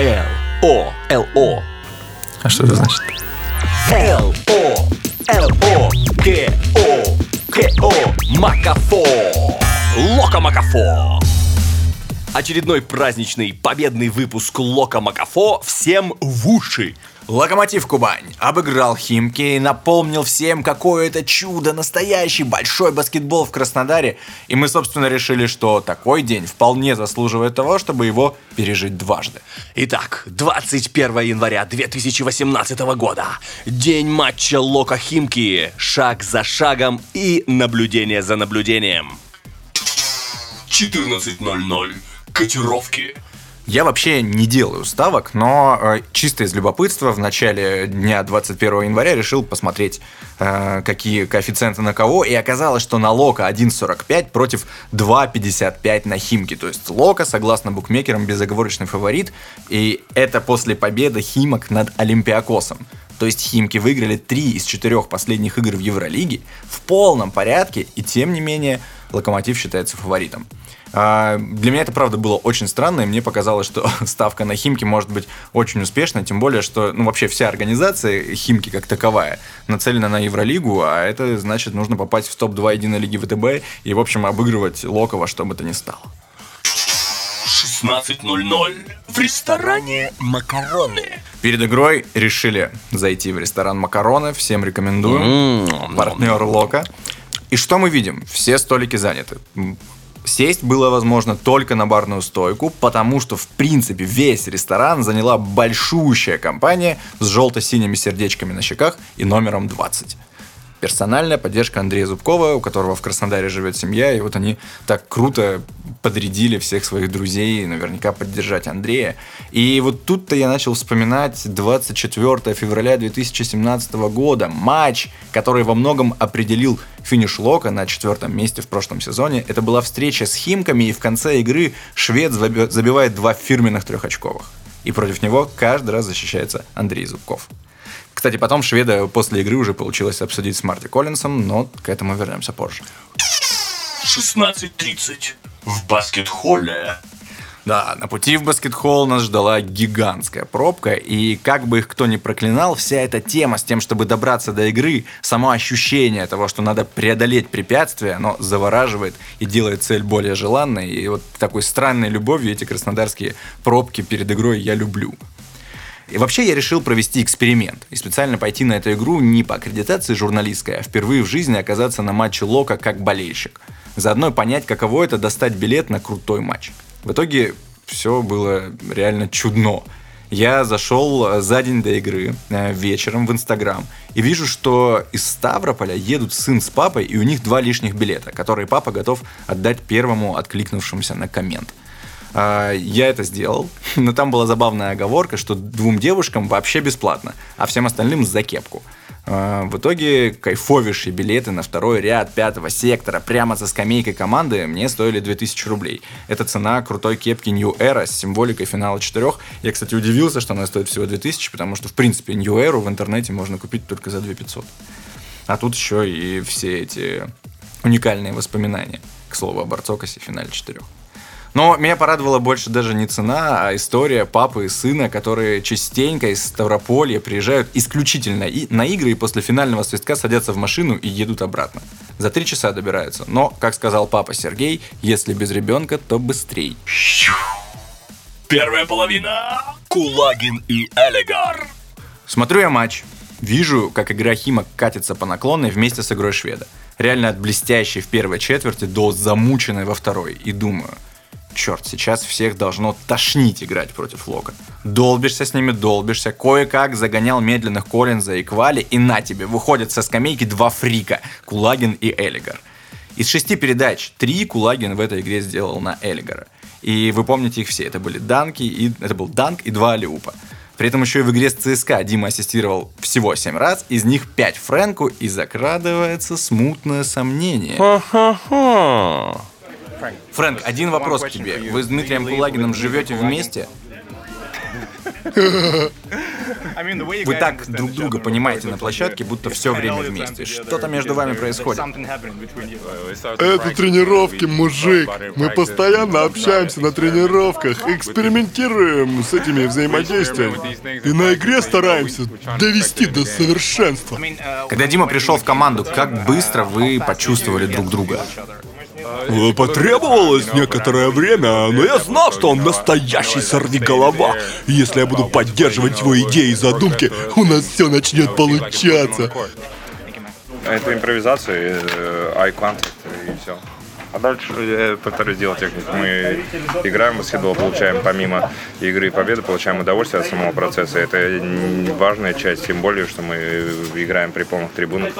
Л-О-Л-О. А что это значит? Л-О, Л-О, К-О, Очередной праздничный победный выпуск Лока Макафо всем в уши. Локомотив Кубань обыграл Химки и напомнил всем, какое это чудо, настоящий большой баскетбол в Краснодаре. И мы, собственно, решили, что такой день вполне заслуживает того, чтобы его пережить дважды. Итак, 21 января 2018 года. День матча Лока Химки. Шаг за шагом и наблюдение за наблюдением. 14.00. Котировки. Я вообще не делаю ставок, но э, чисто из любопытства в начале дня 21 января решил посмотреть, э, какие коэффициенты на кого, и оказалось, что на Лока 1.45 против 2.55 на Химки. То есть Лока, согласно букмекерам, безоговорочный фаворит, и это после победы Химок над Олимпиакосом. То есть Химки выиграли три из четырех последних игр в Евролиге в полном порядке, и тем не менее Локомотив считается фаворитом. А, Для меня это, правда, было очень странно, и мне показалось, что ставка на Химки может быть очень успешной, тем более, что ну, вообще вся организация Химки как таковая нацелена на Евролигу, а это значит, нужно попасть в топ-2 единой лиги ВТБ и, в общем, обыгрывать Локова, что бы то ни стало. 16.00. В ресторане Макароны. Перед игрой решили зайти в ресторан Макароны, всем рекомендую. партнер Лока. И что мы видим? Все столики заняты. Сесть было возможно только на барную стойку, потому что, в принципе, весь ресторан заняла большущая компания с желто-синими сердечками на щеках и номером 20. Персональная поддержка Андрея Зубкова, у которого в Краснодаре живет семья, и вот они так круто подрядили всех своих друзей наверняка поддержать Андрея. И вот тут-то я начал вспоминать 24 февраля 2017 года, матч, который во многом определил финиш Лока на четвертом месте в прошлом сезоне. Это была встреча с Химками, и в конце игры швед заби- забивает два фирменных трехочковых. И против него каждый раз защищается Андрей Зубков. Кстати, потом шведа после игры уже получилось обсудить с Марти Коллинсом, но к этому вернемся позже. 16.30. В баскет-холле. Да, на пути в баскетхолл нас ждала гигантская пробка, и как бы их кто ни проклинал, вся эта тема с тем, чтобы добраться до игры, само ощущение того, что надо преодолеть препятствия, оно завораживает и делает цель более желанной, и вот такой странной любовью эти краснодарские пробки перед игрой я люблю. И вообще я решил провести эксперимент и специально пойти на эту игру не по аккредитации журналистской, а впервые в жизни оказаться на матче Лока как болельщик. Заодно понять, каково это достать билет на крутой матч. В итоге все было реально чудно. Я зашел э, за день до игры э, вечером в Инстаграм и вижу, что из Ставрополя едут сын с папой, и у них два лишних билета, которые папа готов отдать первому откликнувшемуся на коммент. А, Я это сделал, но там была забавная оговорка, что двум девушкам вообще бесплатно, а всем остальным за кепку. А, В итоге кайфовейшие билеты на второй ряд пятого сектора прямо за скамейкой команды мне стоили 2000 рублей. Это цена крутой кепки New Era с символикой финала четырех. Я, кстати, удивился, что она стоит всего 2000, потому что, в принципе, New Era в интернете можно купить только за 2500. А тут еще и все эти уникальные воспоминания, к слову, о Барцокасе финале четырех. Но меня порадовала больше даже не цена, а история папы и сына, которые частенько из Ставрополья приезжают исключительно и на игры и после финального свистка садятся в машину и едут обратно. За три часа добираются. Но, как сказал папа Сергей, если без ребенка, то быстрей. Первая половина. Кулагин и Элегар. Смотрю я матч. Вижу, как игра Химок катится по наклонной вместе с игрой шведа. Реально от блестящей в первой четверти до замученной во второй. И думаю, черт, сейчас всех должно тошнить играть против Лока. Долбишься с ними, долбишься. Кое-как загонял медленных Коллинза и Квали, и на тебе выходят со скамейки два фрика, Кулагин и Элигар. Из шести передач три Кулагин в этой игре сделал на Элигара. И вы помните их все. Это были данки, и это был данк и два алиупа. При этом еще и в игре с ЦСКА Дима ассистировал всего 7 раз, из них 5 Фрэнку, и закрадывается смутное сомнение. Фрэнк, один вопрос к тебе. Вы с Дмитрием Кулагиным живете вместе? Вы так друг друга понимаете на площадке, будто все время вместе. Что-то между вами происходит. Это тренировки, мужик. Мы постоянно общаемся на тренировках, экспериментируем с этими взаимодействиями. И на игре стараемся довести до совершенства. Когда Дима пришел в команду, как быстро вы почувствовали друг друга? Потребовалось некоторое время, но я знал, что он настоящий сорвиголова. Если я буду поддерживать его идеи и задумки, у нас все начнет получаться. Это импровизация, э, eye contact и все. А дальше я повторюсь делать технику. Мы играем в баскетбол, получаем помимо игры и победы, получаем удовольствие от самого процесса. Это важная часть, тем более, что мы играем при полных трибунах.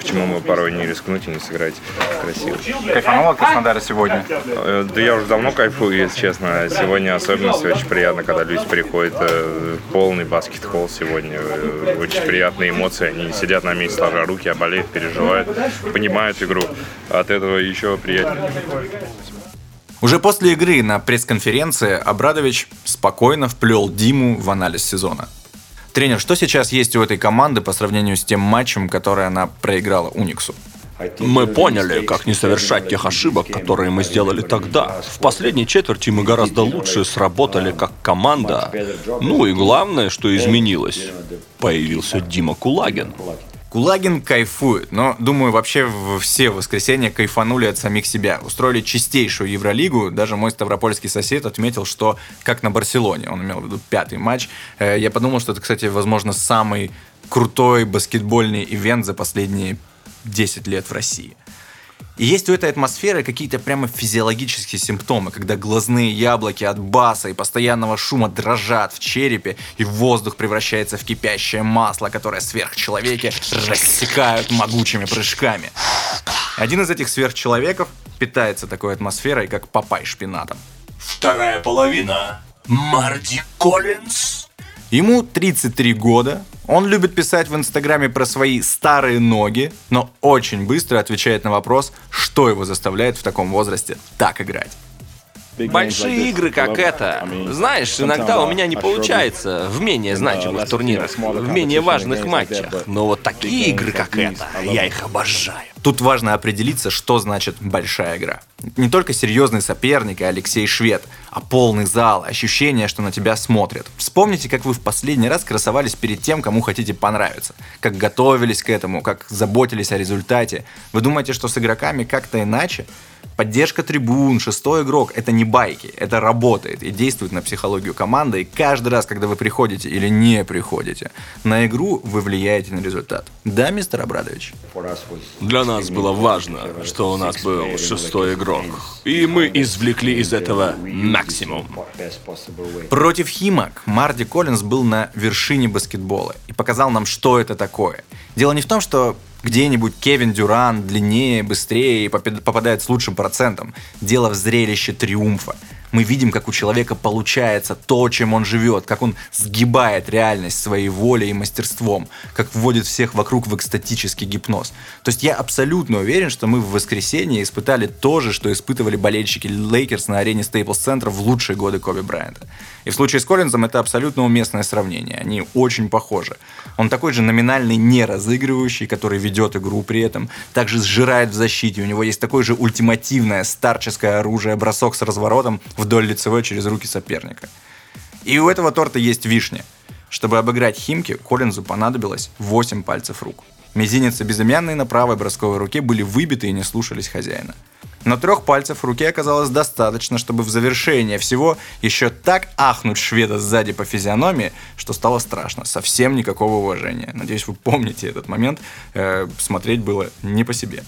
Почему мы порой не рискнуть и не сыграть красиво. Кайфанул от Краснодара сегодня? Э, да я уже давно кайфую, если честно. Сегодня особенно очень приятно, когда люди приходят э, полный баскет-холл сегодня. Э, очень приятные эмоции. Они сидят на месте, сложа руки, а болеют, переживают, понимают игру. От этого еще приятнее уже после игры на пресс-конференции Абрадович спокойно вплел Диму в анализ сезона. Тренер, что сейчас есть у этой команды по сравнению с тем матчем, который она проиграла Униксу? Мы поняли, как не совершать тех ошибок, которые мы сделали тогда. В последней четверти мы гораздо лучше сработали как команда. Ну и главное, что изменилось. Появился Дима Кулагин. Кулагин кайфует, но, думаю, вообще все воскресенья кайфанули от самих себя. Устроили чистейшую Евролигу. Даже мой ставропольский сосед отметил, что как на Барселоне. Он имел в виду пятый матч. Э, я подумал, что это, кстати, возможно, самый крутой баскетбольный ивент за последние 10 лет в России. И есть у этой атмосферы какие-то прямо физиологические симптомы, когда глазные яблоки от баса и постоянного шума дрожат в черепе, и воздух превращается в кипящее масло, которое сверхчеловеки рассекают могучими прыжками. Один из этих сверхчеловеков питается такой атмосферой, как папай шпинатом. Вторая половина. Марди Коллинз. Ему 33 года, он любит писать в Инстаграме про свои старые ноги, но очень быстро отвечает на вопрос, что его заставляет в таком возрасте так играть. Большие игры, как это. Знаешь, иногда у меня не получается в менее значимых турнирах, в менее важных матчах. Но вот такие игры, как это, я их обожаю. Тут важно определиться, что значит большая игра. Не только серьезный соперник и Алексей Швед, а полный зал, ощущение, что на тебя смотрят. Вспомните, как вы в последний раз красовались перед тем, кому хотите понравиться. Как готовились к этому, как заботились о результате. Вы думаете, что с игроками как-то иначе? Поддержка трибун, шестой игрок – это не байки, это работает и действует на психологию команды. И каждый раз, когда вы приходите или не приходите на игру, вы влияете на результат. Да, мистер Абрадович? Для нас было важно, что у нас был шестой игрок. И мы извлекли из этого максимум. Против Химок Марди Коллинз был на вершине баскетбола и показал нам, что это такое. Дело не в том, что где-нибудь Кевин Дюран длиннее, быстрее и попадает с лучшим процентом. Дело в зрелище триумфа. Мы видим, как у человека получается то, чем он живет, как он сгибает реальность своей волей и мастерством, как вводит всех вокруг в экстатический гипноз. То есть я абсолютно уверен, что мы в воскресенье испытали то же, что испытывали болельщики Лейкерс на арене Стейплс Центра в лучшие годы Коби Брайанта. И в случае с Коллинзом это абсолютно уместное сравнение. Они очень похожи. Он такой же номинальный не разыгрывающий, который ведет игру при этом, также сжирает в защите. У него есть такое же ультимативное старческое оружие, бросок с разворотом вдоль лицевой через руки соперника. И у этого торта есть вишня. Чтобы обыграть Химки, Коллинзу понадобилось 8 пальцев рук. Мизинец и безымянные на правой бросковой руке были выбиты и не слушались хозяина. Но трех пальцев в руке оказалось достаточно, чтобы в завершение всего еще так ахнуть шведа сзади по физиономии, что стало страшно. Совсем никакого уважения. Надеюсь, вы помните этот момент. Э, смотреть было не по себе.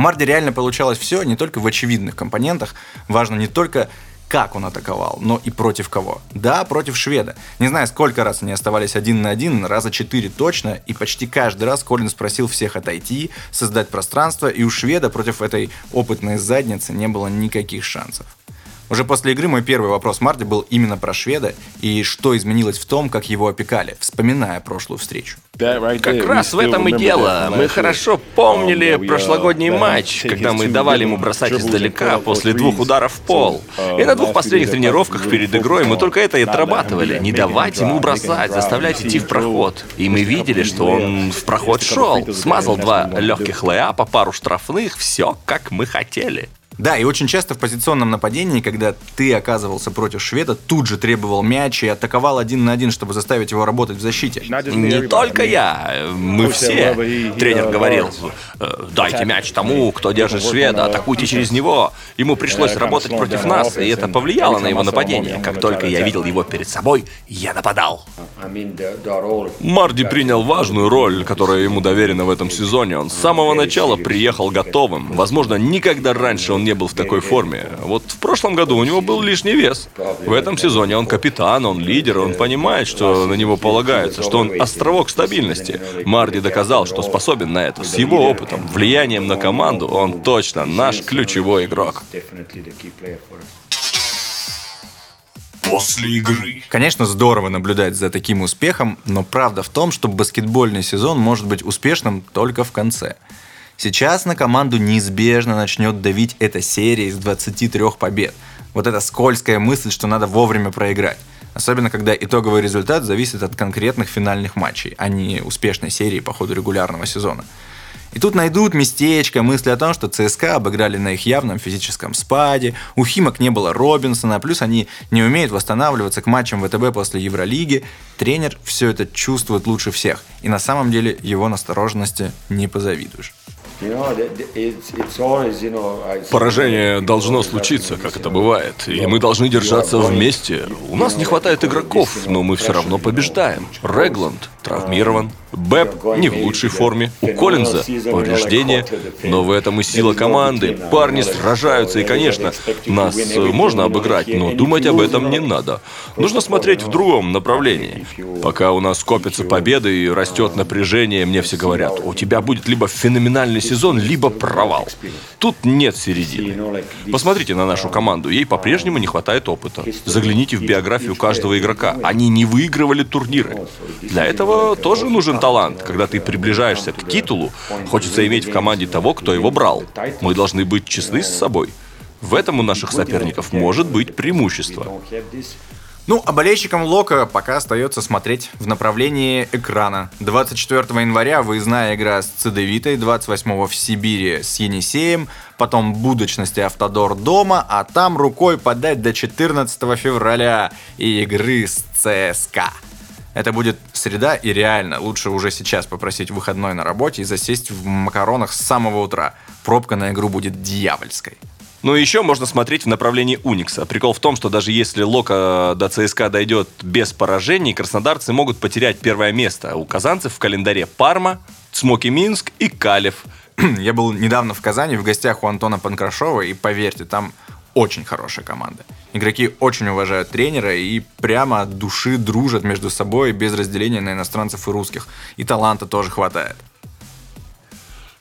Марди реально получалось все не только в очевидных компонентах. Важно не только как он атаковал, но и против кого. Да, против шведа. Не знаю, сколько раз они оставались один на один, раза четыре точно, и почти каждый раз Коллинз просил всех отойти, создать пространство, и у шведа против этой опытной задницы не было никаких шансов. Уже после игры мой первый вопрос Марти был именно про шведа и что изменилось в том, как его опекали, вспоминая прошлую встречу. Как раз в этом и дело. Мы хорошо помнили прошлогодний матч, когда мы давали ему бросать издалека после двух ударов в пол. И на двух последних тренировках перед игрой мы только это и отрабатывали. Не давать ему бросать, заставлять идти в проход. И мы видели, что он в проход шел. Смазал два легких лэапа, пару штрафных, все как мы хотели. Да, и очень часто в позиционном нападении, когда ты оказывался против шведа, тут же требовал мяч и атаковал один на один, чтобы заставить его работать в защите. Не только я, мы все. Тренер говорил, «Э, дайте мяч тому, кто держит шведа, атакуйте через него. Ему пришлось работать против нас, и это повлияло на его нападение. Как только я видел его перед собой, я нападал. Марди принял важную роль, которая ему доверена в этом сезоне. Он с самого начала приехал готовым. Возможно, никогда раньше он не был в такой форме. Вот в прошлом году у него был лишний вес. В этом сезоне он капитан, он лидер, он понимает, что на него полагается, что он островок стабильности. Марди доказал, что способен на это. С его опытом, влиянием на команду, он точно наш ключевой игрок. После игры. Конечно, здорово наблюдать за таким успехом, но правда в том, что баскетбольный сезон может быть успешным только в конце. Сейчас на команду неизбежно начнет давить эта серия из 23 побед. Вот эта скользкая мысль, что надо вовремя проиграть. Особенно, когда итоговый результат зависит от конкретных финальных матчей, а не успешной серии по ходу регулярного сезона. И тут найдут местечко, мысли о том, что ЦСКА обыграли на их явном физическом спаде, у Химок не было Робинсона, плюс они не умеют восстанавливаться к матчам ВТБ после Евролиги. Тренер все это чувствует лучше всех, и на самом деле его настороженности не позавидуешь. Поражение должно случиться, как это бывает, и мы должны держаться вместе. У нас не хватает игроков, но мы все равно побеждаем. Регланд травмирован, Бэб не в лучшей форме, у Коллинза повреждения, но в этом и сила команды. Парни сражаются, и, конечно, нас можно обыграть, но думать об этом не надо. Нужно смотреть в другом направлении. Пока у нас копятся победы и растет напряжение, мне все говорят, у тебя будет либо феноменальный сезон, либо провал. Тут нет середины. Посмотрите на нашу команду, ей по-прежнему не хватает опыта. Загляните в биографию каждого игрока. Они не выигрывали турниры. Для этого тоже нужен талант. Когда ты приближаешься к титулу, хочется иметь в команде того, кто его брал. Мы должны быть честны с собой. В этом у наших соперников может быть преимущество. Ну, а болельщикам Лока пока остается смотреть в направлении экрана. 24 января выездная игра с Цедевитой, 28 в Сибири с Енисеем, потом будочности Автодор дома, а там рукой подать до 14 февраля и игры с ЦСКА. Это будет среда, и реально лучше уже сейчас попросить выходной на работе и засесть в макаронах с самого утра. Пробка на игру будет дьявольской. Ну и еще можно смотреть в направлении Уникса. Прикол в том, что даже если Лока до ЦСКА дойдет без поражений, краснодарцы могут потерять первое место. У казанцев в календаре Парма, Смоки Минск и Калев. Я был недавно в Казани в гостях у Антона Панкрашова, и поверьте, там очень хорошая команда. Игроки очень уважают тренера и прямо от души дружат между собой без разделения на иностранцев и русских. И таланта тоже хватает.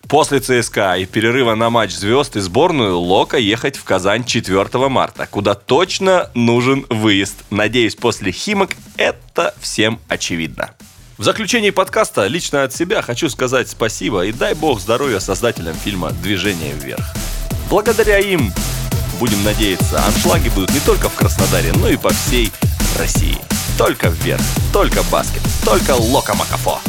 После ЦСКА и перерыва на матч звезд и сборную Лока ехать в Казань 4 марта, куда точно нужен выезд. Надеюсь, после Химок это всем очевидно. В заключении подкаста лично от себя хочу сказать спасибо и дай бог здоровья создателям фильма «Движение вверх». Благодаря им Будем надеяться, аншлаги будут не только в Краснодаре, но и по всей России. Только вверх, только баскет, только Лока Макафо.